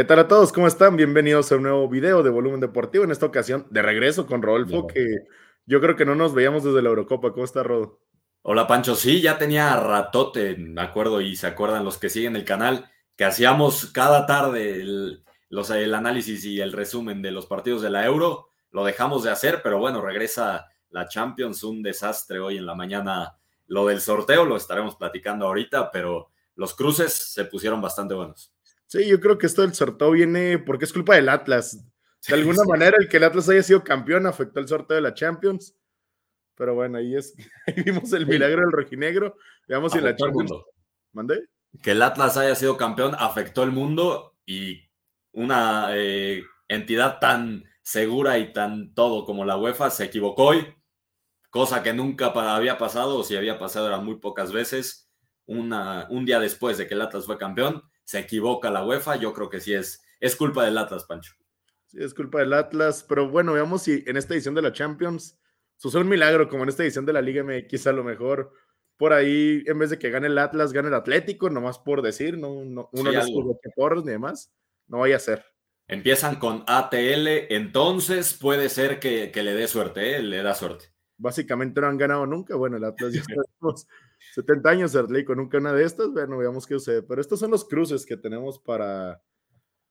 ¿Qué tal a todos? ¿Cómo están? Bienvenidos a un nuevo video de Volumen Deportivo. En esta ocasión, de regreso con Rodolfo, que yo creo que no nos veíamos desde la Eurocopa. ¿Cómo está, Rodo? Hola, Pancho. Sí, ya tenía ratote, me acuerdo, y se acuerdan los que siguen el canal, que hacíamos cada tarde el, los, el análisis y el resumen de los partidos de la Euro. Lo dejamos de hacer, pero bueno, regresa la Champions, un desastre hoy en la mañana. Lo del sorteo lo estaremos platicando ahorita, pero los cruces se pusieron bastante buenos. Sí, yo creo que esto del sorteo viene porque es culpa del Atlas. De alguna manera, el que el Atlas haya sido campeón afectó el sorteo de la Champions. Pero bueno, ahí es ahí vimos el milagro del rojinegro. Veamos si la Champions. ¿Mandé? Que el Atlas haya sido campeón afectó el mundo y una eh, entidad tan segura y tan todo como la UEFA se equivocó hoy, cosa que nunca había pasado, o si había pasado eran muy pocas veces. Una, un día después de que el Atlas fue campeón, se equivoca la UEFA, yo creo que sí es, es culpa del Atlas, Pancho. Sí, es culpa del Atlas, pero bueno, veamos si en esta edición de la Champions sucede un milagro, como en esta edición de la Liga MX, a lo mejor por ahí, en vez de que gane el Atlas, gane el Atlético, nomás por decir, no, no uno de los ni demás, no vaya a ser. Empiezan con ATL, entonces puede ser que, le dé suerte, ¿eh? le da suerte. Básicamente no han ganado nunca, bueno, el Atlas ya tenemos 70 años de con nunca una de estas, bueno, veamos qué sucede. Pero estos son los cruces que tenemos para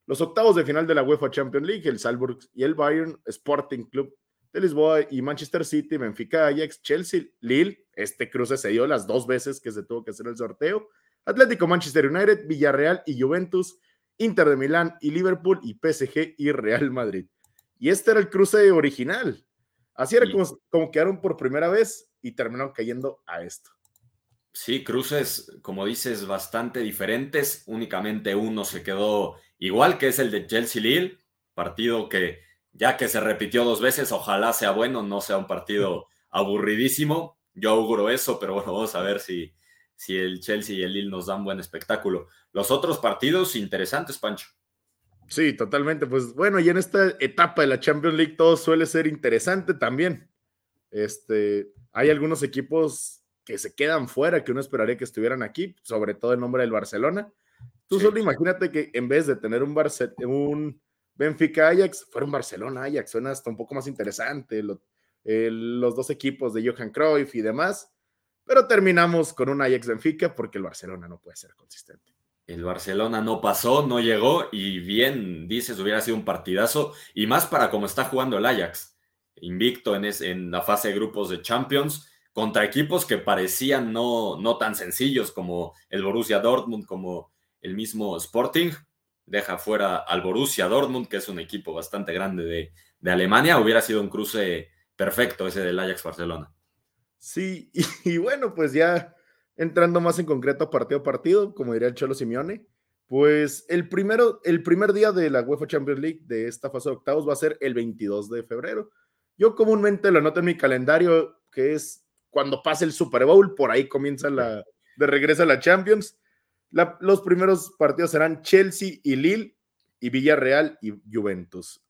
los octavos de final de la UEFA Champions League, el Salzburg y el Bayern Sporting Club de Lisboa y Manchester City, Benfica, Ajax, Chelsea, Lille. Este cruce se dio las dos veces que se tuvo que hacer el sorteo. Atlético, Manchester United, Villarreal y Juventus, Inter de Milán y Liverpool y PSG y Real Madrid. Y este era el cruce original. Así era como, como quedaron por primera vez y terminaron cayendo a esto. Sí, cruces, como dices, bastante diferentes. Únicamente uno se quedó igual, que es el de Chelsea Lille, partido que ya que se repitió dos veces, ojalá sea bueno, no sea un partido aburridísimo. Yo auguro eso, pero bueno, vamos a ver si, si el Chelsea y el Lille nos dan buen espectáculo. Los otros partidos interesantes, Pancho. Sí, totalmente. Pues bueno, y en esta etapa de la Champions League todo suele ser interesante también. Este, hay algunos equipos que se quedan fuera, que uno esperaría que estuvieran aquí, sobre todo el nombre del Barcelona. Tú solo imagínate que en vez de tener un, un Benfica Ajax, fuera un Barcelona Ajax, suena hasta un poco más interesante, los dos equipos de Johan Cruyff y demás, pero terminamos con un Ajax Benfica porque el Barcelona no puede ser consistente. El Barcelona no pasó, no llegó y bien, dices, hubiera sido un partidazo y más para cómo está jugando el Ajax, invicto en, en la fase de grupos de Champions contra equipos que parecían no, no tan sencillos como el Borussia Dortmund, como el mismo Sporting. Deja fuera al Borussia Dortmund, que es un equipo bastante grande de, Alemania. Hubiera sido un cruce perfecto ese del Ajax Barcelona. Sí, y, bueno, pues ya entrando más en concreto partido a partido, como diría el Cholo Simeone, pues el, primero, el primer día de la UEFA Champions League de esta fase de octavos va a ser el 22 de febrero. Yo comúnmente lo anoto en mi calendario, que es cuando pase el Super Bowl, por ahí comienza la, de regreso a la Champions. los primeros partidos serán Chelsea y Lille y Villarreal y Juventus.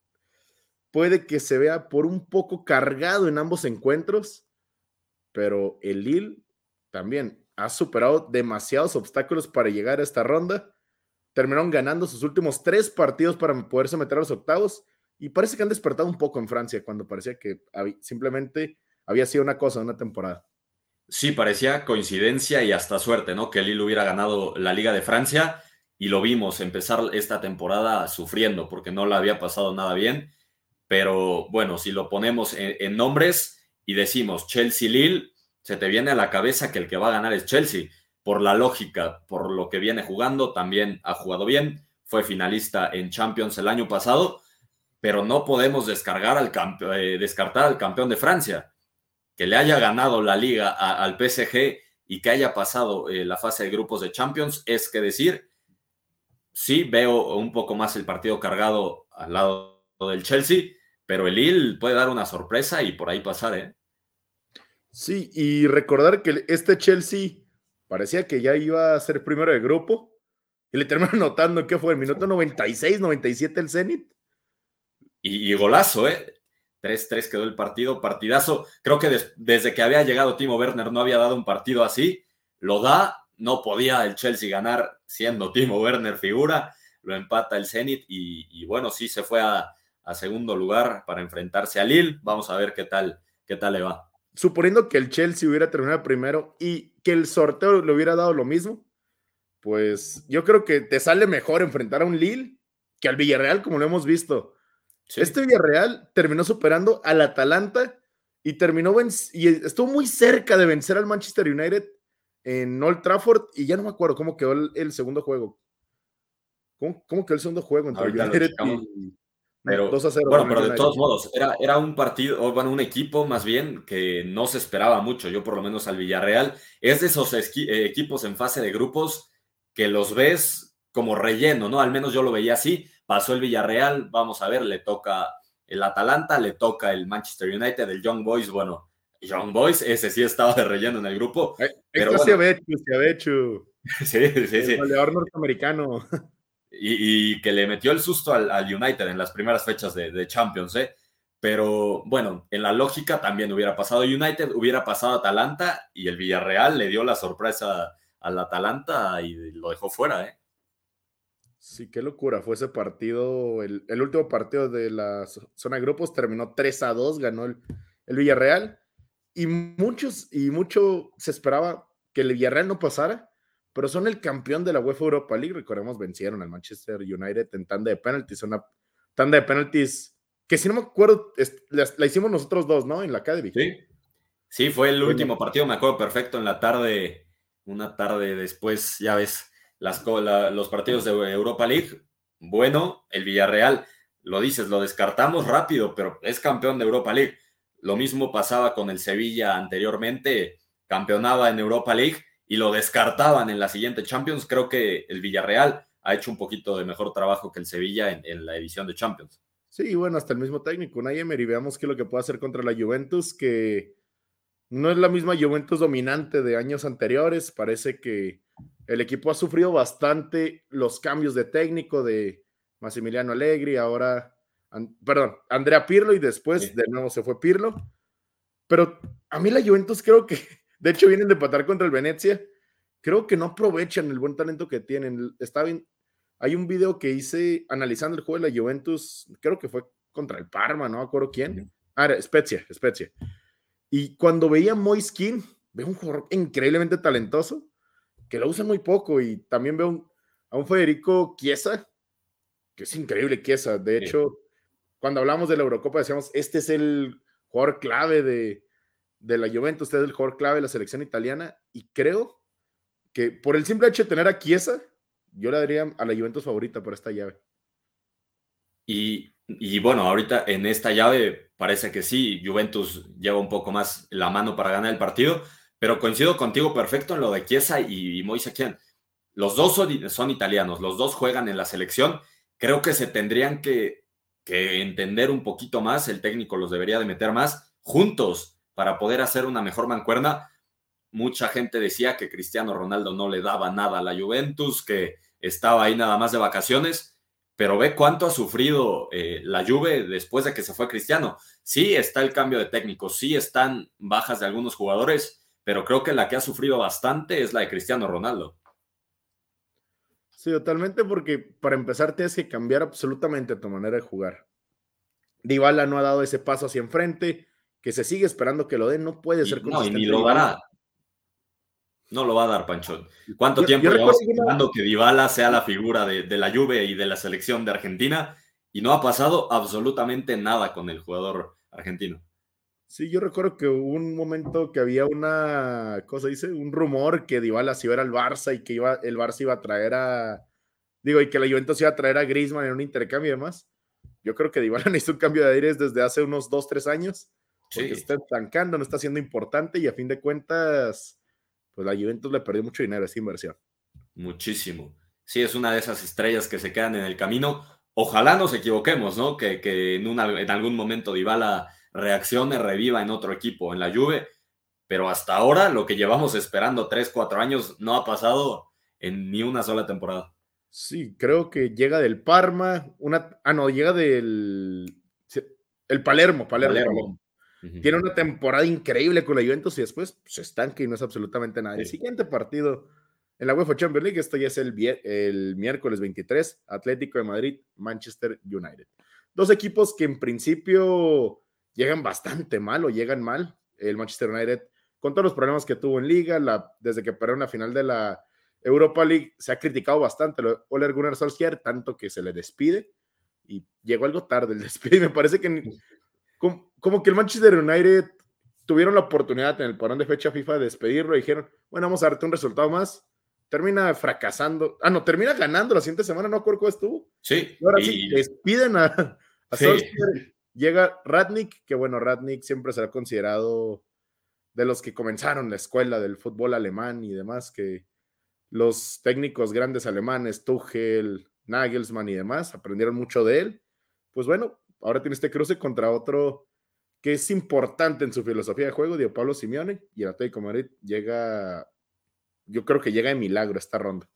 Puede que se vea por un poco cargado en ambos encuentros, pero el Lille también ha superado demasiados obstáculos para llegar a esta ronda. Terminaron ganando sus últimos tres partidos para poderse meter a los octavos y parece que han despertado un poco en Francia cuando parecía que simplemente había sido una cosa, una temporada. Sí, parecía coincidencia y hasta suerte, ¿no? Que Lille hubiera ganado la Liga de Francia y lo vimos empezar esta temporada sufriendo porque no le había pasado nada bien. Pero bueno, si lo ponemos en, nombres y decimos Chelsea-Lille, se te viene a la cabeza que el que va a ganar es Chelsea. Por la lógica, por lo que viene jugando, también ha jugado bien. Fue finalista en Champions el año pasado, pero no podemos descargar al eh, descartar al campeón de Francia que le haya ganado la liga al PSG y que haya pasado eh, la fase de grupos de Champions, es que decir, sí veo un poco más el partido cargado al lado del Chelsea, pero el Lille puede dar una sorpresa y por ahí pasar, ¿eh? Sí, y recordar que este Chelsea parecía que ya iba a ser primero de grupo y le terminó notando que fue el minuto 96, 97 el Zenit. Y, y, golazo, ¿eh? 3-3 quedó el partido, partidazo. Creo que desde que había llegado Timo Werner no había dado un partido así. Lo da, no podía el Chelsea ganar siendo Timo Werner figura. lo empata el Zenit y, bueno, sí se fue a, segundo lugar para enfrentarse a Lille. Vamos a ver qué tal, qué tal le va. Suponiendo que el Chelsea hubiera terminado primero y que el sorteo le hubiera dado lo mismo, pues yo creo que te sale mejor enfrentar a un Lille que al Villarreal, como lo hemos visto. Este Villarreal terminó superando al Atalanta y terminó y estuvo muy cerca de vencer al Manchester United en Old Trafford y ya no me acuerdo cómo quedó el, segundo juego. ¿Cómo, quedó el segundo juego entre United y, pero, 2 a 0 bueno, pero de todos modos, era, era un partido, o bueno, un equipo más bien que no se esperaba mucho, yo por lo menos al Villarreal. Es de esos eh, equipos en fase de grupos que los ves como relleno, ¿no? Al menos yo lo veía así. Pasó el Villarreal, vamos a ver, le toca el Atalanta, le toca el Manchester United, el Young Boys, bueno, Young Boys, ese sí estaba de relleno en el grupo. pero bueno. Sí, sí, sí. El goleador norteamericano. Y, que le metió el susto al, United en las primeras fechas de, Champions, ¿eh? Pero bueno, en la lógica también hubiera pasado United, hubiera pasado Atalanta y el Villarreal le dio la sorpresa al Atalanta y lo dejó fuera, ¿eh? Sí, qué locura fue ese partido. El, último partido de la zona de grupos terminó 3 a 2, ganó el, Villarreal. Y muchos, y mucho se esperaba que el Villarreal no pasara, pero son el campeón de la UEFA Europa League. Recordemos, vencieron al Manchester United en tanda de penaltis, una tanda de penaltis que si no me acuerdo, la, hicimos nosotros dos, ¿no? En la Academy. Sí, sí, fue el último partido, me acuerdo perfecto, en la tarde, una tarde después, ya ves, los partidos de Europa League, bueno, el Villarreal, lo dices, lo descartamos rápido, pero es campeón de Europa League. Lo mismo pasaba con el Sevilla anteriormente, campeonaba en Europa League y lo descartaban en la siguiente Champions. Creo que el Villarreal ha hecho un poquito de mejor trabajo que el Sevilla en, la edición de Champions. Sí, bueno, hasta el mismo técnico, Nayemer, y veamos qué es lo que puede hacer contra la Juventus, que no es la misma Juventus dominante de años anteriores. Parece que el equipo ha sufrido bastante los cambios de técnico de Massimiliano Allegri, ahora, perdón, Andrea Pirlo y después de nuevo se fue Pirlo. Pero a mí la Juventus creo que, de hecho, vienen de empatar contra el Venecia. Creo que no aprovechan el buen talento que tienen. Está bien. Hay un video que hice analizando el juego de la Juventus, creo que fue contra el Parma, no acuerdo quién. Ah, era Spezia, Spezia. Y cuando veía Moiskin, veo un jugador increíblemente talentoso, que lo usan muy poco. Y también veo a un Federico Chiesa, que es increíble Chiesa. De hecho, cuando hablamos de la Eurocopa decíamos, este es el jugador clave de, de la Juventus, usted es el jugador clave de la selección italiana. Y creo que por el simple hecho de tener a Chiesa, yo le daría a la Juventus favorita por esta llave. Y, y, bueno, ahorita en esta llave parece que sí, Juventus lleva un poco más la mano para ganar el partido, pero coincido contigo perfecto en lo de Chiesa y, Moise. Los dos son, italianos, los dos juegan en la selección. Creo que se tendrían que, entender un poquito más, el técnico los debería de meter más juntos para poder hacer una mejor mancuerna. Mucha gente decía que Cristiano Ronaldo no le daba nada a la Juventus, que estaba ahí nada más de vacaciones, pero ve cuánto ha sufrido eh, la Juve después de que se fue Cristiano. Sí está el cambio de técnico, sí están bajas de algunos jugadores, pero creo que la que ha sufrido bastante es la de Cristiano Ronaldo. Sí, totalmente, porque para empezar tienes que cambiar absolutamente tu manera de jugar. Dybala no ha dado ese paso hacia enfrente, que se sigue esperando que lo dé, no puede ser No, y ni lo dará. No lo va a dar, Pancho. ¿Cuánto tiempo llevamos esperando que Dybala sea la figura de, de, la Juve y de la selección de Argentina? Y no ha pasado absolutamente nada con el jugador argentino. Sí, yo recuerdo que hubo un momento que había una cosa, dice, un rumor que Dybala se iba al Barça y que iba, el Barça iba a traer a, digo, y que la Juventus iba a traer a Griezmann en un intercambio y demás. Yo creo que Dybala necesita un cambio de aires desde hace unos dos, tres años, porque está estancando, no está siendo importante y a fin de cuentas, pues la Juventus le perdió mucho dinero a esa inversión. Muchísimo. Sí, es una de esas estrellas que se quedan en el camino. Ojalá nos equivoquemos, ¿no? Que, que en, una, en algún momento Dybala reaccione, reviva en otro equipo, en la Juve, pero hasta ahora lo que llevamos esperando 3, 4 años no ha pasado en ni una sola temporada. Sí, creo que llega del Parma, una, ah, no, llega del el Palermo, Palermo. Tiene una temporada increíble con la Juventus y después se estanca y no es absolutamente nada. El siguiente partido En la UEFA Champions League, esto ya es el, el miércoles 23, Atlético de Madrid, Manchester United. Dos equipos que en principio llegan bastante mal o llegan mal. El Manchester United, con todos los problemas que tuvo en liga, la, desde que en la final de la Europa League, se ha criticado bastante lo Ole Gunnar Solskjaer, tanto que se le despide y llegó algo tarde el despido. Me parece que como, como, que el Manchester United tuvieron la oportunidad en el parón de fecha FIFA de despedirlo y dijeron, bueno, vamos a darte un resultado más. Termina fracasando. Ah, no, termina ganando la siguiente semana, no acuerdo estuvo. Sí. ahora sí, despiden a, a Solskjaer Llega Radnik, que bueno, Radnik siempre será considerado de los que comenzaron la escuela del fútbol alemán y demás, que los técnicos grandes alemanes, Tuchel, Nagelsmann y demás, aprendieron mucho de él. Pues bueno, ahora tiene este cruce contra otro que es importante en su filosofía de juego, Diego Pablo Simeone, y el Atlético Madrid llega, yo creo que llega de milagro esta ronda.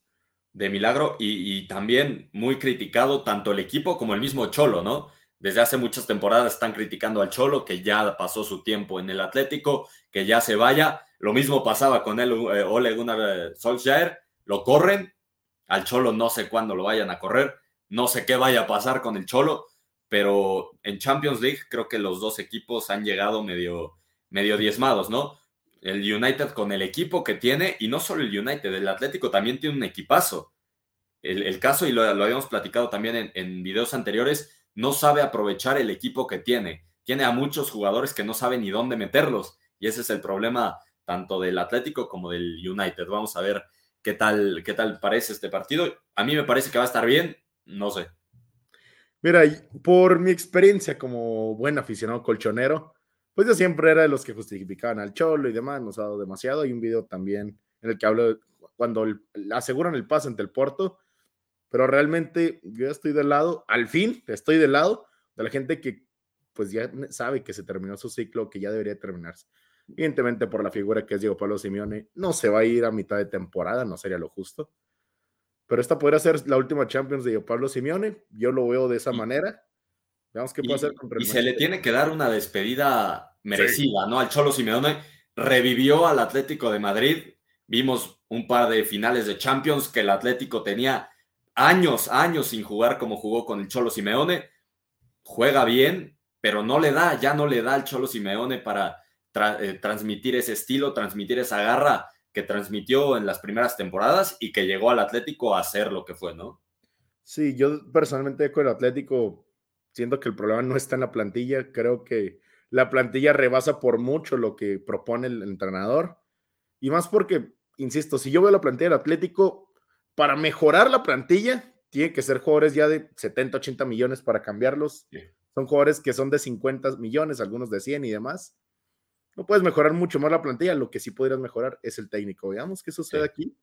De milagro y también muy criticado tanto el equipo como el mismo Cholo, ¿no? Desde hace muchas temporadas están criticando al Cholo, que ya pasó su tiempo en el Atlético, que ya se vaya. Lo mismo pasaba con él, eh, Ole eh, Solskjaer. Lo corren. Al Cholo no sé cuándo lo vayan a correr. No sé qué vaya a pasar con el Cholo. Pero en Champions League creo que los dos equipos han llegado medio, medio diezmados, ¿no? El United con el equipo que tiene, y no solo el United, el Atlético también tiene un equipazo. El, caso, y lo, habíamos platicado también en videos anteriores, no sabe aprovechar el equipo que tiene. Tiene a muchos jugadores que no saben ni dónde meterlos. Y ese es el problema tanto del Atlético como del United. Vamos a ver qué tal, qué tal parece este partido. A mí me parece que va a estar bien, no sé. Mira, por mi experiencia como buen aficionado colchonero, pues yo siempre era de los que justificaban al Cholo y demás, nos ha dado demasiado. Hay un video también en el que hablo cuando aseguran el pase ante el Porto, pero realmente yo estoy del lado, al fin estoy del lado de la gente que pues ya sabe que se terminó su ciclo, que ya debería terminarse. Evidentemente por la figura que es Diego Pablo Simeone, no se va a ir a mitad de temporada, no sería lo justo. Pero esta podría ser la última Champions de Diego Pablo Simeone, yo lo veo de esa manera. Veamos qué puede hacer con Y se le tiene que dar una despedida merecida, ¿no? Al Cholo Simeone revivió al Atlético de Madrid. Vimos un par de finales de Champions que el Atlético tenía años, años sin jugar como jugó con el Cholo Simeone. Juega bien, pero no le da, ya no le da al Cholo Simeone para eh, transmitir ese estilo, transmitir esa garra que transmitió en las primeras temporadas y que llegó al Atlético a ser lo que fue, ¿no? Sí, yo personalmente con el Atlético siento que el problema no está en la plantilla, creo que la plantilla rebasa por mucho lo que propone el entrenador y más porque, insisto, si yo veo la plantilla del Atlético, para mejorar la plantilla, tiene que ser jugadores ya de 70, 80 millones para cambiarlos. Son jugadores que son de 50 millones, algunos de 100 y demás. No puedes mejorar mucho más la plantilla, lo que sí podrías mejorar es el técnico. Veamos qué sucede aquí.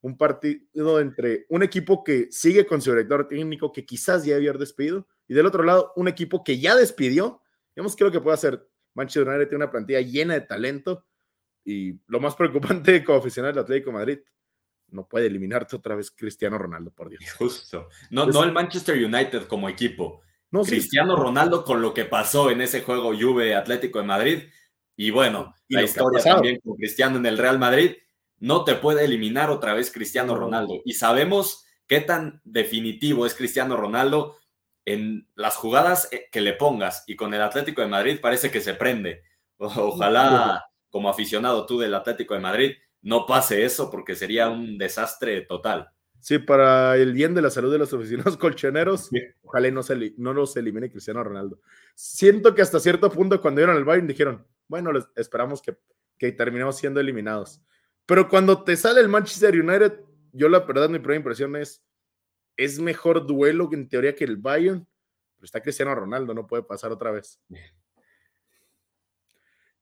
Un partido entre un equipo que sigue con su director técnico que quizás ya había despedido y del otro lado un equipo que ya despidió. Veamos qué es lo que puede hacer. Manchester United tiene una plantilla llena de talento y lo más preocupante como aficionado del Atlético Madrid, no puede eliminarte otra vez Cristiano Ronaldo, por Dios. Justo. No, no el Manchester United como equipo. No, Cristiano Ronaldo con lo que pasó en ese juego Juve Atlético de Madrid. Y bueno, y la historia también con Cristiano en el Real Madrid. No te puede eliminar otra vez Cristiano Ronaldo. Y sabemos qué tan definitivo es Cristiano Ronaldo en las jugadas eh, que le pongas. Y con el Atlético de Madrid parece que se prende. Ojalá, como aficionado tú del Atlético de Madrid, no pase eso porque sería un desastre total. Sí, para el bien de la salud de los aficionados colchoneros, ojalá no, se, no los elimine Cristiano Ronaldo. Siento que hasta cierto punto cuando dieron el Bayern dijeron, bueno, les esperamos que, que terminemos siendo eliminados. Pero cuando te sale el Manchester United, yo la verdad mi primera impresión es, es mejor duelo en teoría que el Bayern, pero está Cristiano Ronaldo, no puede pasar otra vez.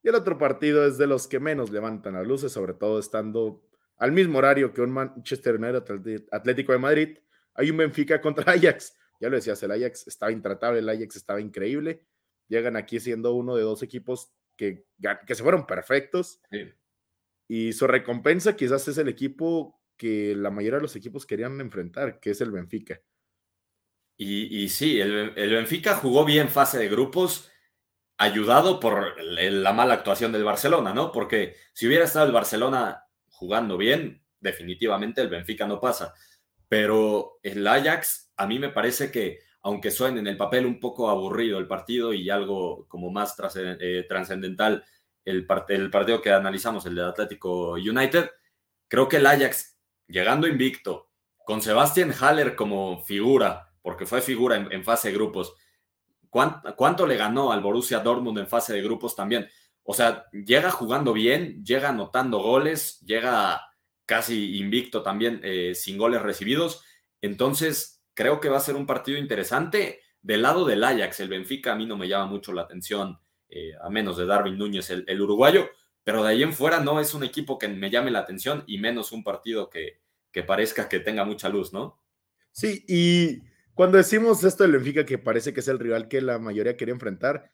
Y el otro partido es de los que menos levantan las luces, sobre todo estando al mismo horario que un Manchester United Atlético de Madrid. Hay un Benfica contra Ajax. Ya lo decías, el Ajax estaba intratable, el Ajax estaba increíble. Llegan aquí siendo uno de dos equipos que, que se fueron perfectos. Y su recompensa quizás es el equipo que la mayoría de los equipos querían enfrentar, que es el Benfica. Y, y sí, el, el Benfica jugó bien fase de grupos ayudado por la mala actuación del Barcelona, ¿no? Porque si hubiera estado el Barcelona jugando bien, definitivamente el Benfica no pasa. Pero el Ajax, a mí me parece que, aunque suene en el papel un poco aburrido el partido y algo como más eh, trascendental el, partido que analizamos, el de Atlético United, creo que el Ajax, llegando invicto, con Sebastian Haller como figura, porque fue figura en, fase de grupos, ¿cuánto, le ganó al Borussia Dortmund en fase de grupos también? O sea, llega jugando bien, llega anotando goles, llega casi invicto también, eh, sin goles recibidos. Entonces, creo que va a ser un partido interesante. Del lado del Ajax, el Benfica a mí no me llama mucho la atención, eh, a menos de Darwin Núñez, el, uruguayo, pero de ahí en fuera no es un equipo que me llame la atención y menos un partido que, que parezca que tenga mucha luz, ¿no? Sí, y cuando decimos esto del Benfica, que parece que es el rival que la mayoría quiere enfrentar,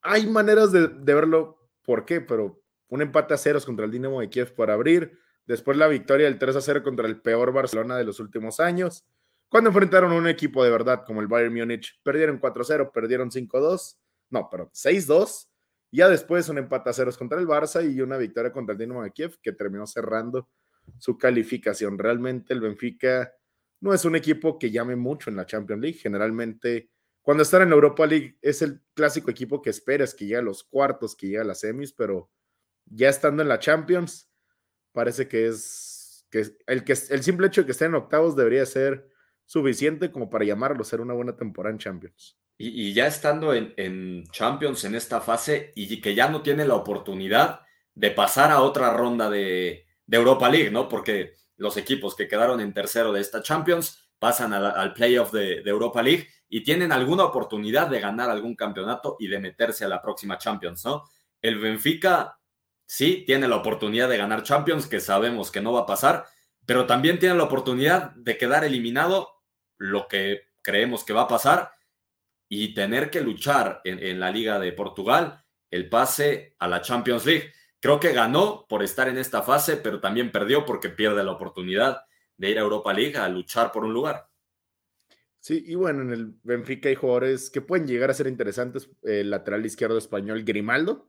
hay maneras de, verlo, ¿por qué? Pero un empate a ceros contra el Dinamo de Kiev por abrir, después la victoria del 3 a 0 contra el peor Barcelona de los últimos años, cuando enfrentaron a un equipo de verdad como el Bayern Múnich, perdieron 4 0, perdieron 5 2, no, pero 6 2, ya después un empate a ceros contra el Barça y una victoria contra el Dinamo de Kiev que terminó cerrando su calificación. Realmente el Benfica no es un equipo que llame mucho en la Champions League, generalmente cuando están en Europa League es el clásico equipo que esperas que llegue a los cuartos, que llegue a las semis, pero ya estando en la Champions, parece que es que el, que el simple hecho de que estén en octavos debería ser suficiente como para llamarlo ser una buena temporada en Champions. Y, ya estando en, Champions en esta fase y que ya no tiene la oportunidad de pasar a otra ronda de, Europa League, ¿no? Porque los equipos que quedaron en tercero de esta Champions pasan al playoff de Europa League y tienen alguna oportunidad de ganar algún campeonato y de meterse a la próxima Champions, ¿no? El Benfica sí tiene la oportunidad de ganar Champions, que sabemos que no va a pasar, pero también tiene la oportunidad de quedar eliminado, lo que creemos que va a pasar, y tener que luchar en, en la Liga de Portugal el pase a la Champions League. Creo que ganó por estar en esta fase, pero también perdió porque pierde la oportunidad de ir a Europa League a luchar por un lugar. Sí, y bueno, en el Benfica hay jugadores que pueden llegar a ser interesantes. El lateral izquierdo español Grimaldo,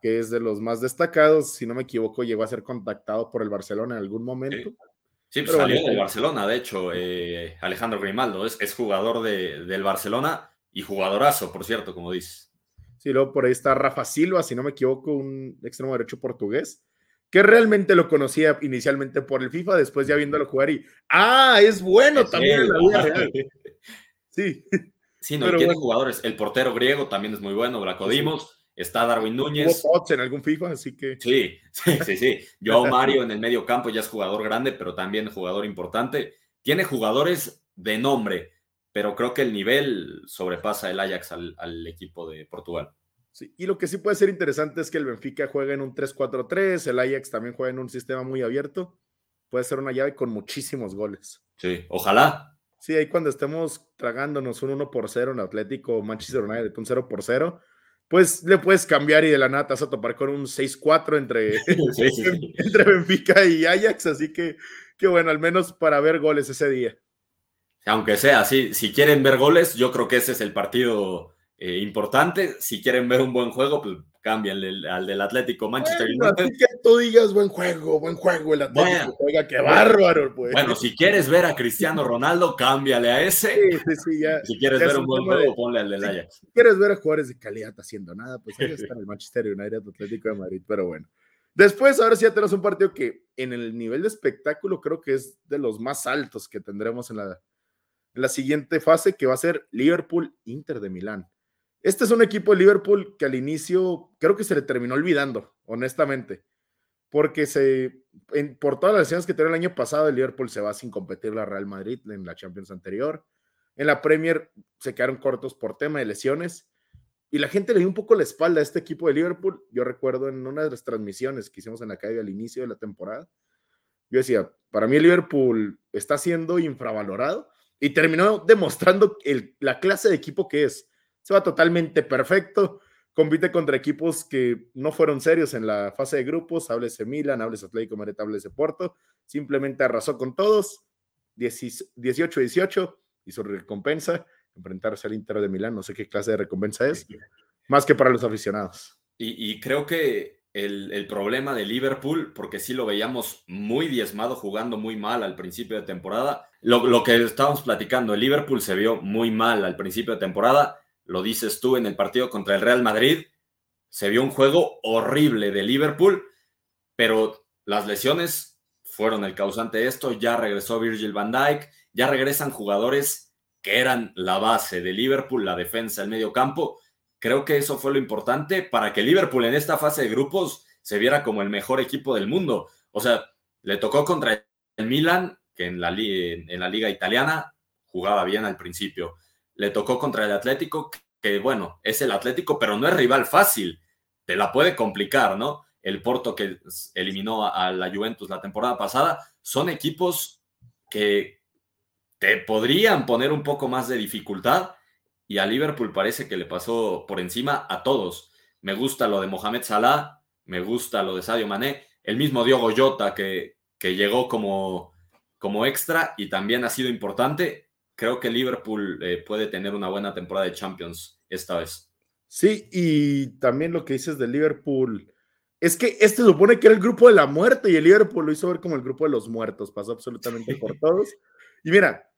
que es de los más destacados. Si no me equivoco, llegó a ser contactado por el Barcelona en algún momento. Sí, pues salió del Barcelona, de hecho, eh, Alejandro Grimaldo es, es jugador de, del Barcelona y jugadorazo, por cierto, como dices. Sí, luego por ahí está Rafa Silva, si no me equivoco, un extremo derecho portugués que realmente lo conocía inicialmente por el FIFA, después ya viéndolo jugar y, ah, es bueno también en la vida real. Sí. Sí, no, tiene jugadores. El portero griego también es muy bueno, Bracodimos. Está Darwin Núñez. en algún FIFA, así que. Sí, sí, sí, sí. Yo, Mario, en el medio campo ya es jugador grande, pero también jugador importante. Tiene jugadores de nombre, pero creo que el nivel sobrepasa el Ajax al equipo de Portugal y lo que sí puede ser interesante es que el Benfica juega en un 3-4-3, el Ajax también juega en un sistema muy abierto. Puede ser una llave con muchísimos goles. Sí, ojalá. Sí, ahí cuando estemos tragándonos un 1 por 0 en Atlético Manchester United, un 0 por 0, pues le puedes cambiar y de la nada te vas a topar con un 6-4 entre, entre Benfica y Ajax. Así que, que bueno, al menos para ver goles ese día. Aunque sea así, si quieren ver goles, yo creo que ese es el partido eh, importante. Si quieren ver un buen juego, pues cámbianle al del Atlético Manchester United. que tú digas buen juego, buen juego el Atlético. Bueno, qué bárbaro, pues. Bueno, si quieres ver a Cristiano Ronaldo, cámbiale a ese. si quieres ver un buen juego, ponle al del Ajax. Si quieres ver a jugadores de calidad haciendo nada, pues ahí está el Manchester United, Atlético de Madrid, pero bueno. Después, ahora sí ya tenemos un partido que en el nivel de espectáculo creo que es de los más altos que tendremos en la, la siguiente fase, que va a ser Liverpool-Inter de Milán. Este es un equipo de Liverpool que al inicio creo que se le terminó olvidando, honestamente, porque se, por todas las lesiones que tuvo el año pasado, el Liverpool se va sin competir la Real Madrid en la Champions anterior. En la Premier se quedaron cortos por tema de lesiones y la gente le dio un poco la espalda a este equipo de Liverpool. Yo recuerdo en una de las transmisiones que hicimos en la calle al inicio de la temporada, yo decía, para mí el Liverpool está siendo infravalorado y terminó demostrando la clase de equipo que es se va totalmente perfecto. Compite contra equipos que no fueron serios en la fase de grupos. Háblese Milan, háblese Atlético Madrid, háblese Porto. Simplemente arrasó con todos. 18-18 y su recompensa, enfrentarse al Inter de Milán. No sé qué clase de recompensa es, más que para los aficionados. Y, creo que el, problema de Liverpool, porque sí lo veíamos muy diezmado, jugando muy mal al principio de temporada. Lo, lo, que estábamos platicando, el Liverpool se vio muy mal al principio de temporada, lo dices tú en el partido contra el Real Madrid, se vio un juego horrible de Liverpool, pero las lesiones fueron el causante de esto, ya regresó Virgil van Dijk, ya regresan jugadores que eran la base de Liverpool, la defensa, el medio campo, Creo que eso fue lo importante para que Liverpool en esta fase de grupos se viera como el mejor equipo del mundo. O sea, le tocó contra el Milan, que en la, liga italiana jugaba bien al principio. Le tocó contra el Atlético, que bueno, es el Atlético, pero no es rival fácil. Te la puede complicar, ¿no? El Porto que eliminó a la Juventus la temporada pasada, son equipos que te podrían poner un poco más de dificultad y a Liverpool parece que le pasó por encima a todos. Me gusta lo de Mohamed Salah, me gusta lo de Sadio Mané, el mismo Diogo Jota que, que llegó como, como extra y también ha sido importante. Creo que Liverpool eh, puede tener una buena temporada de Champions esta vez. Sí, y también lo que dices de Liverpool. Es que este supone que era el grupo de la muerte y el Liverpool lo hizo ver como el grupo de los muertos, pasó absolutamente por todos. Y mira,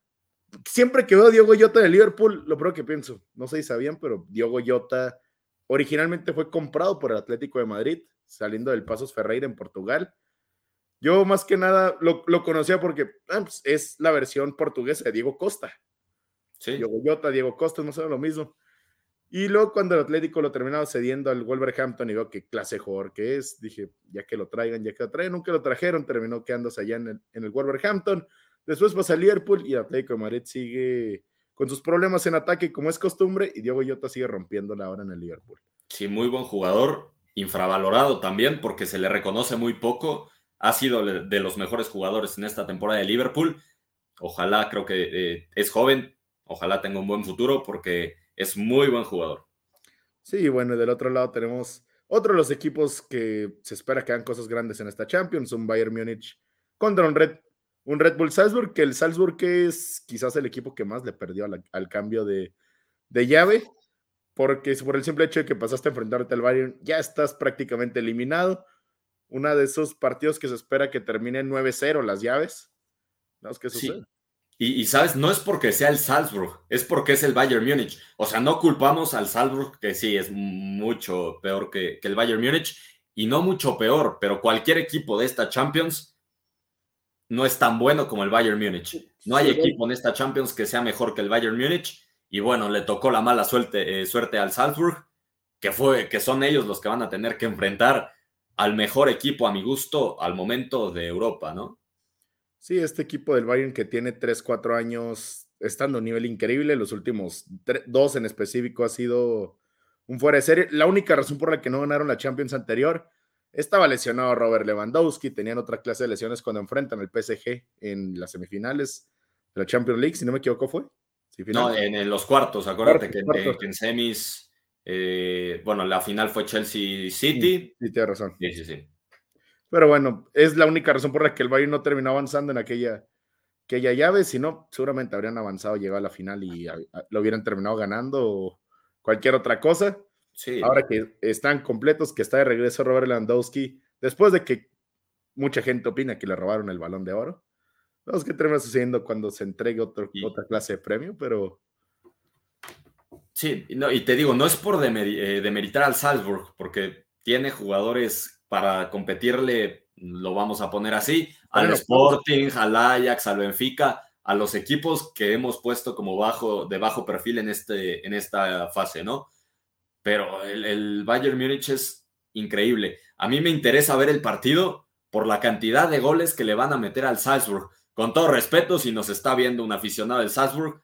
siempre que veo a Diogo Jota de Liverpool, lo primero que pienso, no sé si sabían, pero Diogo Jota originalmente fue comprado por el Atlético de Madrid, saliendo del Pasos Ferreira en Portugal. Yo más que nada lo, conocía porque ah, pues, es la versión portuguesa de Diego Costa. Sí. Diogo Jota, Diego Costa, no son lo mismo. Y luego cuando el Atlético lo terminaba cediendo al Wolverhampton y veo qué clase jugador que es, dije, ya que lo traigan, ya que lo traen, nunca lo trajeron, terminó quedándose allá en el, en el Wolverhampton. Después pasa Liverpool y Atlético de Madrid sigue con sus problemas en ataque, como es costumbre, y Diego Jota sigue rompiéndola ahora en el Liverpool. Sí, muy buen jugador, infravalorado también, porque se le reconoce muy poco. Ha sido de los mejores jugadores en esta temporada de Liverpool. Ojalá, creo que eh, es joven, ojalá tenga un buen futuro, porque es muy buen jugador. Sí, bueno, y del otro lado tenemos otro de los equipos que se espera que hagan cosas grandes en esta Champions, un Bayern Múnich contra un Red un Red Bull Salzburg, que el Salzburg es quizás el equipo que más le perdió al, cambio de, llave, porque por el simple hecho de que pasaste a enfrentarte al Bayern, ya estás prácticamente eliminado. Una de esos partidos que se espera que termine 9-0 las llaves. ¿No es que sucede? Y, sabes, no es porque sea el Salzburg, es porque es el Bayern Múnich. O sea, no culpamos al Salzburg, que sí es mucho peor que, que el Bayern Múnich, y no mucho peor, pero cualquier equipo de esta Champions no es tan bueno como el Bayern Múnich. No hay equipo en esta Champions que sea mejor que el Bayern Múnich. Y bueno, le tocó la mala suerte, eh, suerte al Salzburg, que, fue, que son ellos los que van a tener que enfrentar al mejor equipo a mi gusto al momento de Europa, ¿no? Sí, este equipo del Bayern que tiene 3, 4 años estando a un nivel increíble, los últimos dos en específico ha sido un fuera de serie. La única razón por la que no ganaron la Champions anterior estaba lesionado Robert Lewandowski, tenían otra clase de lesiones cuando enfrentan al PSG en las semifinales de la Champions League, si no me equivoco fue. no, en, los cuartos, acuérdate que, en semis, eh, bueno, la final fue Chelsea City. Sí, tienes razón. Sí, sí, sí. Pero bueno, es la única razón por la que el Bayern no terminó avanzando en aquella, aquella llave, si no, seguramente habrían avanzado, llegado a la final y lo hubieran terminado ganando o cualquier otra cosa. Ahora que están completos, que está de regreso Robert Landowski, después de que mucha gente opina que le robaron el balón de oro. No sé qué termina sucediendo cuando se entregue otra clase de premio, pero. Sí, no, y te digo, no es por eh, demeritar al Salzburg, porque tiene jugadores para competirle, lo vamos a poner así, al Sporting, al Ajax, al Benfica, a los equipos que hemos puesto como bajo, de bajo perfil en, este, en esta fase, ¿no? Pero el, Bayern Múnich es increíble. A mí me interesa ver el partido por la cantidad de goles que le van a meter al Salzburg. Con todo respeto, si nos está viendo un aficionado del Salzburg,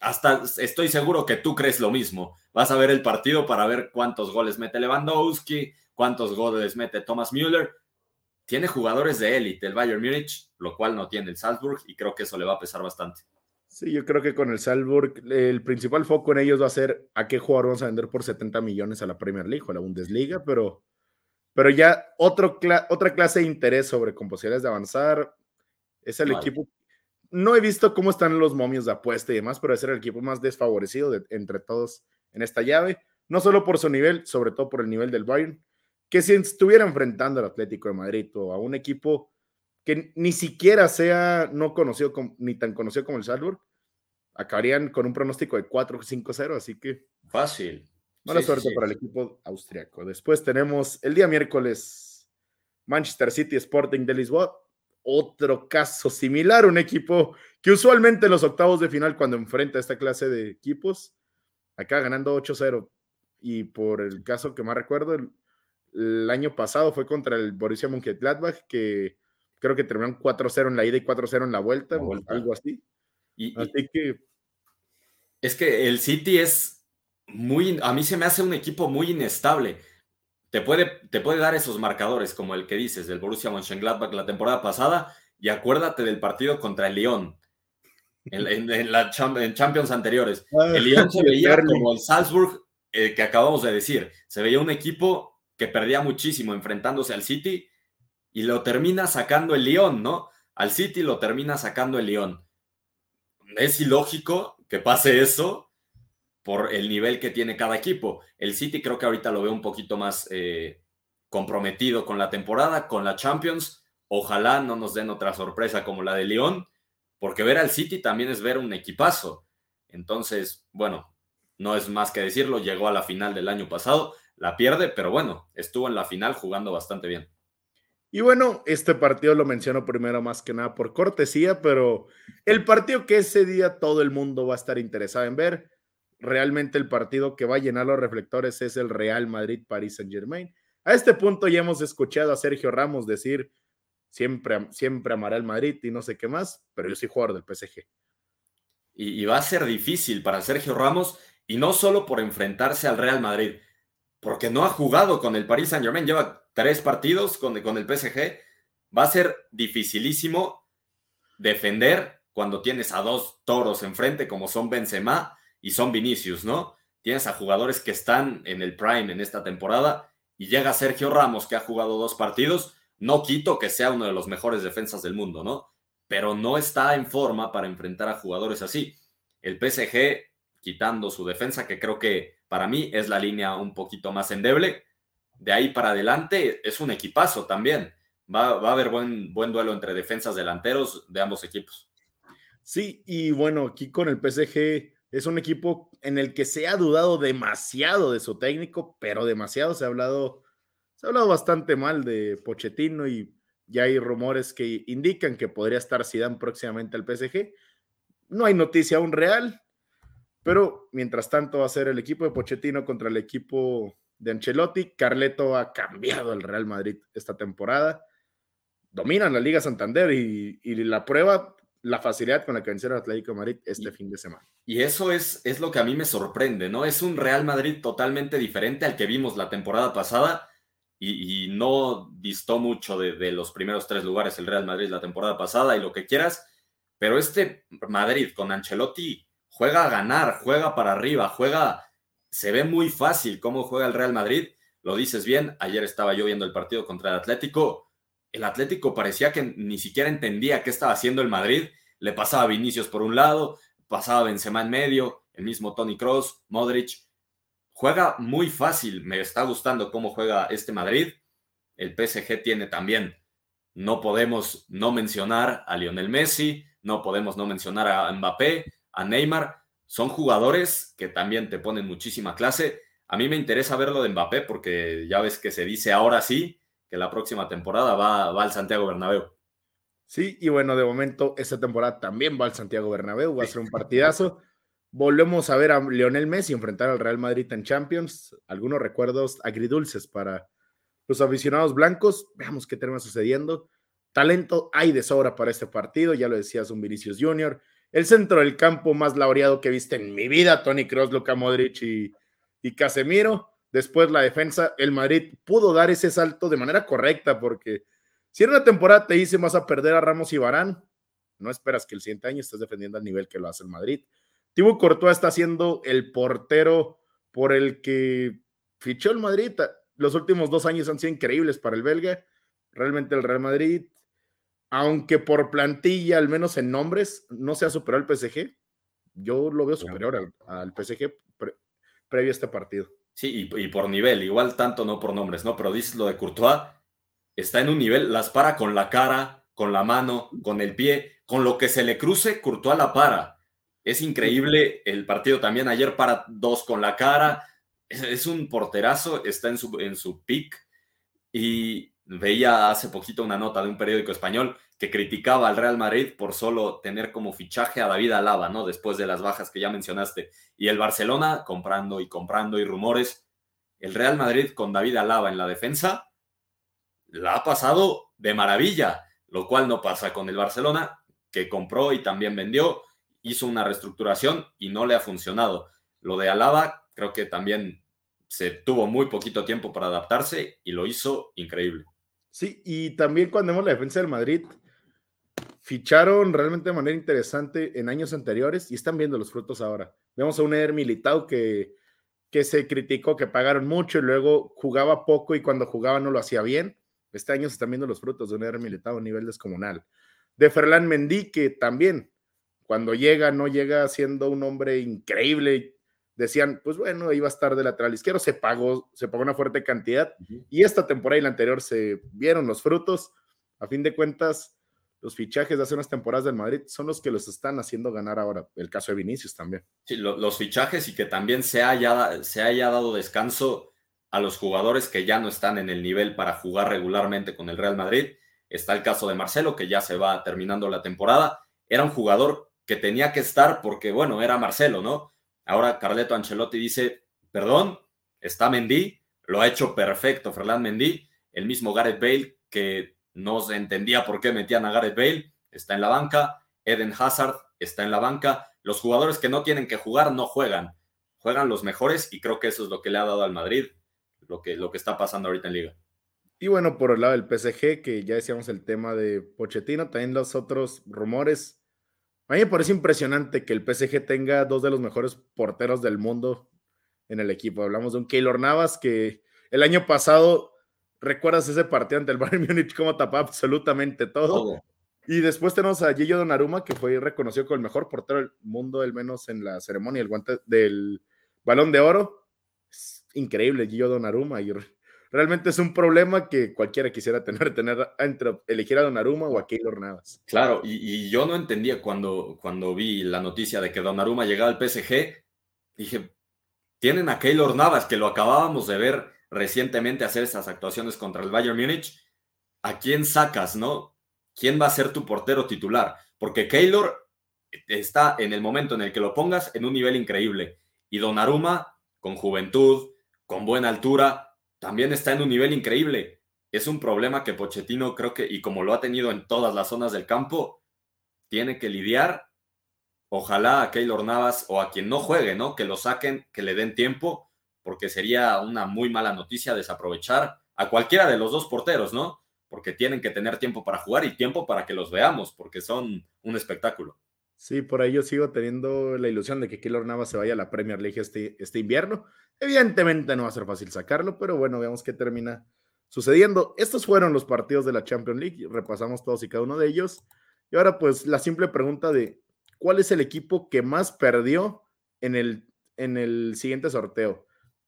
hasta estoy seguro que tú crees lo mismo. Vas a ver el partido para ver cuántos goles mete Lewandowski, cuántos goles mete Thomas Müller. Tiene jugadores de élite el Bayern Múnich, lo cual no tiene el Salzburg y creo que eso le va a pesar bastante. Sí, yo creo que con el Salzburg el principal foco en ellos va a ser a qué jugador vamos a vender por 70 millones a la Premier League o a la Bundesliga, pero, pero ya otro otra clase de interés sobre con posibilidades de avanzar es el equipo. No he visto cómo están los momios de apuesta y demás, pero es el equipo más desfavorecido entre todos en esta llave, no solo por su nivel, sobre todo por el nivel del Bayern, que si estuviera enfrentando al Atlético de Madrid o a un equipo que ni siquiera sea no conocido ni tan conocido como el Salzburg, acabarían con un pronóstico de 4-5-0, así que fácil. Mala suerte para el equipo austriaco. Después tenemos el día miércoles Manchester City Sporting de Lisboa. Otro caso similar, un equipo que usualmente en los octavos de final, cuando enfrenta esta clase de equipos, acá ganando 8-0. Y por el caso que más recuerdo, el, año pasado fue contra el Borussia Mönchengladbach, que creo que terminaron 4-0 en la ida y 4-0 en la vuelta, algo así. Y, así que. Es que el City es muy, a mí se me hace un equipo muy inestable. Te puede, te puede dar esos marcadores, como el que dices, del Borussia Mönchengladbach la temporada pasada, y acuérdate del partido contra el Lyon, en, la Champions anteriores. Ah, el Lyon se veía como el Salzburg eh, que acabamos de decir. Se veía un equipo que perdía muchísimo enfrentándose al City y lo termina sacando el Lyon, ¿no? Al City lo termina sacando el Lyon. Es ilógico que pase eso, por el nivel que tiene cada equipo. El City creo que ahorita lo veo un poquito más eh, comprometido con la temporada, con la Champions. Ojalá no nos den otra sorpresa como la de León, porque ver al City también es ver un equipazo. Entonces, bueno, no es más que decirlo, llegó a la final del año pasado, la pierde, pero bueno, estuvo en la final jugando bastante bien. Y bueno, este partido lo menciono primero más que nada por cortesía, pero el partido que ese día todo el mundo va a estar interesado en ver realmente el partido que va a llenar los reflectores es el Real Madrid-Paris Saint-Germain. A este punto ya hemos escuchado a Sergio Ramos decir siempre, siempre amará el Madrid y no sé qué más, pero yo soy jugador del PSG. Y, va a ser difícil para Sergio Ramos y no solo por enfrentarse al Real Madrid, porque no ha jugado con el Paris Saint-Germain, lleva tres partidos con, con el PSG. Va a ser dificilísimo defender cuando tienes a dos toros enfrente como son Benzema y son Vinicius, ¿no? Tienes a jugadores que están en el prime en esta temporada y llega Sergio Ramos que ha jugado dos partidos. No quito que sea uno de los mejores defensas del mundo, ¿no? Pero no está en forma para enfrentar a jugadores así. El PSG, quitando su defensa, que creo que para mí es la línea un poquito más endeble, de ahí para adelante es un equipazo también. Va, va a haber buen, buen duelo entre defensas delanteros de ambos equipos. Sí, y bueno, aquí con el PSG es un equipo en el que se ha dudado demasiado de su técnico, pero demasiado. Se ha hablado, se ha hablado bastante mal de Pochettino y ya hay rumores que indican que podría estar Zidane próximamente al PSG. No hay noticia aún real, pero mientras tanto va a ser el equipo de Pochettino contra el equipo de Ancelotti. Carleto ha cambiado el Real Madrid esta temporada. Dominan la Liga Santander y, y la prueba la facilidad con la que vencieron Atlético de Madrid este fin de semana. Y eso es, es lo que a mí me sorprende, ¿no? Es un Real Madrid totalmente diferente al que vimos la temporada pasada y, no distó mucho de, los primeros tres lugares el Real Madrid la temporada pasada y lo que quieras, pero este Madrid con Ancelotti juega a ganar, juega para arriba, juega, se ve muy fácil cómo juega el Real Madrid, lo dices bien, ayer estaba yo viendo el partido contra el Atlético, el Atlético parecía que ni siquiera entendía qué estaba haciendo el Madrid. Le pasaba Vinicius por un lado, pasaba Benzema en medio, el mismo Tony Cross, Modric. Juega muy fácil, me está gustando cómo juega este Madrid. El PSG tiene también, no podemos no mencionar a Lionel Messi, no podemos no mencionar a Mbappé, a Neymar. Son jugadores que también te ponen muchísima clase. A mí me interesa verlo de Mbappé porque ya ves que se dice ahora sí, que la próxima temporada va, va al Santiago Bernabéu. Sí, y bueno, de momento esta temporada también va al Santiago Bernabéu, va a ser un partidazo. Volvemos a ver a Lionel Messi enfrentar al Real Madrid en Champions. Algunos recuerdos agridulces para los aficionados blancos. Veamos qué termina sucediendo. Talento hay de sobra para este partido, ya lo decías, un Vinicius Junior. El centro del campo más laureado que viste en mi vida, Tony Kroos, Luka Modric y, Casemiro. Después la defensa, el Madrid pudo dar ese salto de manera correcta porque si en una temporada te dice vas a perder a Ramos y Barán, no esperas que el siguiente año estés defendiendo al nivel que lo hace el Madrid. Thibaut Courtois está siendo el portero por el que fichó el Madrid. Los últimos dos años han sido increíbles para el belga. Realmente el Real Madrid, aunque por plantilla, al menos en nombres, no se ha superado al PSG, yo lo veo superior al, PSG previo a este partido. Sí, y, por nivel, igual tanto no por nombres, ¿no? Pero dices lo de Courtois, está en un nivel, las para con la cara, con la mano, con el pie, con lo que se le cruce, Courtois la para. Es increíble el partido también. Ayer para dos con la cara. Es, un porterazo, está en su, en su pick. Y veía hace poquito una nota de un periódico español que criticaba al Real Madrid por solo tener como fichaje a David Alaba, ¿no? Después de las bajas que ya mencionaste. Y el Barcelona comprando y comprando y rumores. El Real Madrid con David Alaba en la defensa la ha pasado de maravilla, lo cual no pasa con el Barcelona, que compró y también vendió, hizo una reestructuración y no le ha funcionado. Lo de Alaba creo que también se tuvo muy poquito tiempo para adaptarse y lo hizo increíble. Sí, y también cuando vemos la defensa del Madrid, ficharon realmente de manera interesante en años anteriores y están viendo los frutos ahora. Vemos a un Eder Militao que, que se criticó, que pagaron mucho y luego jugaba poco y cuando jugaba no lo hacía bien. Este año se están viendo los frutos de un Eder Militao a nivel descomunal. De Ferland Mendy, que también cuando llega, no llega siendo un hombre increíble. Decían, pues bueno, iba a estar de lateral izquierdo, se pagó, se pagó una fuerte cantidad y esta temporada y la anterior se vieron los frutos. A fin de cuentas, los fichajes de hace unas temporadas del Madrid son los que los están haciendo ganar ahora. El caso de Vinicius también. Sí, los fichajes y que también se haya, se haya dado descanso a los jugadores que ya no están en el nivel para jugar regularmente con el Real Madrid. Está el caso de Marcelo, que ya se va terminando la temporada. Era un jugador que tenía que estar porque, bueno, era Marcelo, ¿no? Ahora Carleto Ancelotti dice, perdón, está Mendy, lo ha hecho perfecto Ferland Mendy, el mismo Gareth Bale que no se entendía por qué metían a Gareth Bale, está en la banca, Eden Hazard está en la banca, los jugadores que no tienen que jugar no juegan, juegan los mejores y creo que eso es lo que le ha dado al Madrid, lo que, lo que está pasando ahorita en liga. Y bueno, por el lado del PSG, que ya decíamos el tema de Pochettino, también los otros rumores. A mí me parece impresionante que el PSG tenga dos de los mejores porteros del mundo en el equipo. Hablamos de un Keylor Navas que el año pasado ¿Recuerdas ese partido ante el Bayern Múnich cómo tapaba absolutamente todo? Y después tenemos a Gillo Donnarumma, que fue reconocido como el mejor portero del mundo, al menos en la ceremonia el guante del Balón de Oro. Es increíble Gillo Donnarumma y realmente es un problema que cualquiera quisiera tener, tener entre elegir a Donnarumma o a Keylor Navas. Claro, y, yo no entendía cuando, cuando vi la noticia de que Donnarumma llegaba al PSG, dije, tienen a Keylor Navas, que lo acabábamos de ver recientemente hacer esas actuaciones contra el Bayern Múnich, ¿a quién sacas, no? ¿Quién va a ser tu portero titular? Porque Keylor está en el momento en el que lo pongas en un nivel increíble. Y Donnarumma, con juventud, con buena altura, también está en un nivel increíble. Es un problema que Pochettino creo que, y como lo ha tenido en todas las zonas del campo, tiene que lidiar. Ojalá a Keylor Navas o a quien no juegue, ¿no? Que lo saquen, que le den tiempo porque sería una muy mala noticia desaprovechar a cualquiera de los dos porteros, ¿no? Porque tienen que tener tiempo para jugar y tiempo para que los veamos, porque son un espectáculo. Sí, por ahí yo sigo teniendo la ilusión de que Keylor Navas se vaya a la Premier League este, este invierno. Evidentemente no va a ser fácil sacarlo, pero bueno, veamos qué termina sucediendo. Estos fueron los partidos de la Champions League, repasamos todos y cada uno de ellos. Y ahora pues la simple pregunta de, ¿cuál es el equipo que más perdió en el, en el siguiente sorteo?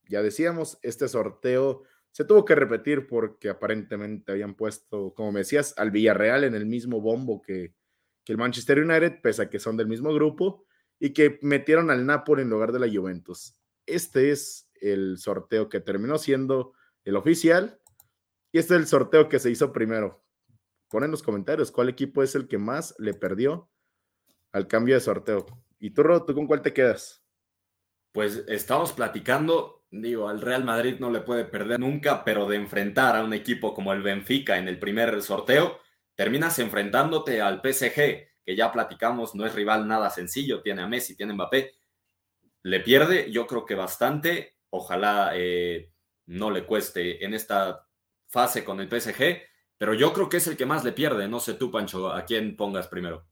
ya decíamos, este sorteo se tuvo que repetir porque aparentemente habían puesto, como me decías, al Villarreal en el mismo bombo que, el Manchester United, pese a que son del mismo grupo, y que metieron al Napoli en lugar de la Juventus. Este es el sorteo que terminó siendo el oficial y este es el sorteo que se hizo primero. Pon en los comentarios cuál equipo es el que más le perdió al cambio de sorteo. ¿Y tú, Ro, tú con cuál te quedas? Pues estamos platicando digo, al Real Madrid no le puede perder nunca, pero de enfrentar a un equipo como el Benfica en el primer sorteo, terminas enfrentándote al PSG, que ya platicamos, no es rival nada sencillo, tiene a Messi, tiene a Mbappé. Le pierde, yo creo que bastante, ojalá eh, no le cueste en esta fase con el PSG, pero yo creo que es el que más le pierde, no sé tú, Pancho, a quién pongas primero.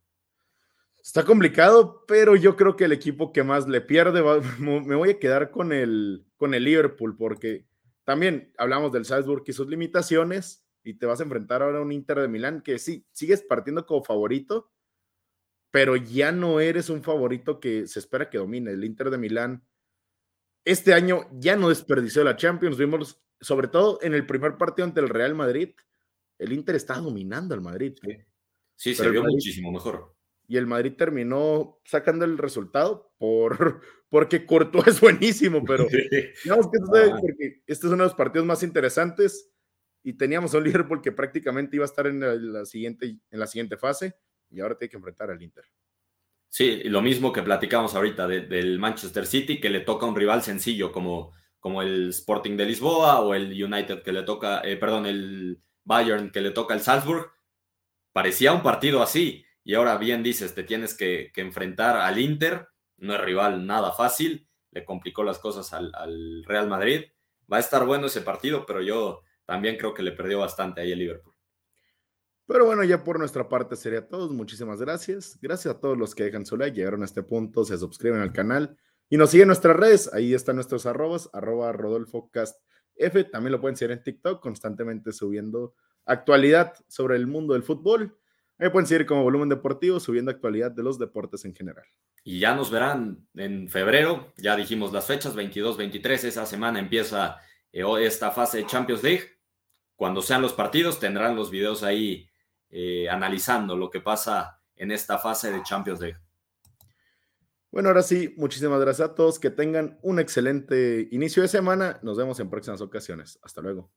Está complicado, pero yo creo que el equipo que más le pierde, me voy a quedar con el, con el Liverpool, porque también hablamos del Salzburg y sus limitaciones, y te vas a enfrentar ahora a un Inter de Milán que sí, sigues partiendo como favorito, pero ya no eres un favorito que se espera que domine. El Inter de Milán este año ya no desperdició la Champions. Vimos, sobre todo en el primer partido ante el Real Madrid, el Inter estaba dominando al Madrid. Sí, se vio muchísimo mejor. Y el Madrid terminó sacando el resultado por, porque Courtois es buenísimo, pero digamos que ah. porque este es uno de los partidos más interesantes y teníamos a un Liverpool que prácticamente iba a estar en la, siguiente, en la siguiente fase y ahora tiene que enfrentar al Inter. Sí, lo mismo que platicamos ahorita del Manchester City, que le toca un rival sencillo como, como el Sporting de Lisboa o el United que le toca, eh, perdón, el Bayern que le toca el Salzburg. Parecía un partido así y ahora bien dices, te tienes que, enfrentar al Inter, no es rival nada fácil, le complicó las cosas al, al Real Madrid. Va a estar bueno ese partido, pero yo también creo que le perdió bastante ahí el Liverpool. Pero bueno, ya por nuestra parte sería todo. Muchísimas gracias. Gracias a todos los que dejan su like, llegaron a este punto, se suscriben al canal y nos siguen en nuestras redes. Ahí están nuestros arrobas, arroba Rodolfo Cast F. También lo pueden seguir en TikTok, constantemente subiendo actualidad sobre el mundo del fútbol. Ahí pueden seguir como volumen deportivo, subiendo actualidad de los deportes en general. Y ya nos verán en febrero, ya dijimos las fechas, 22, 23, esa semana empieza esta fase de Champions League. Cuando sean los partidos, tendrán los videos ahí eh, analizando lo que pasa en esta fase de Champions League. Bueno, ahora sí, muchísimas gracias a todos. Que tengan un excelente inicio de semana. Nos vemos en próximas ocasiones. Hasta luego.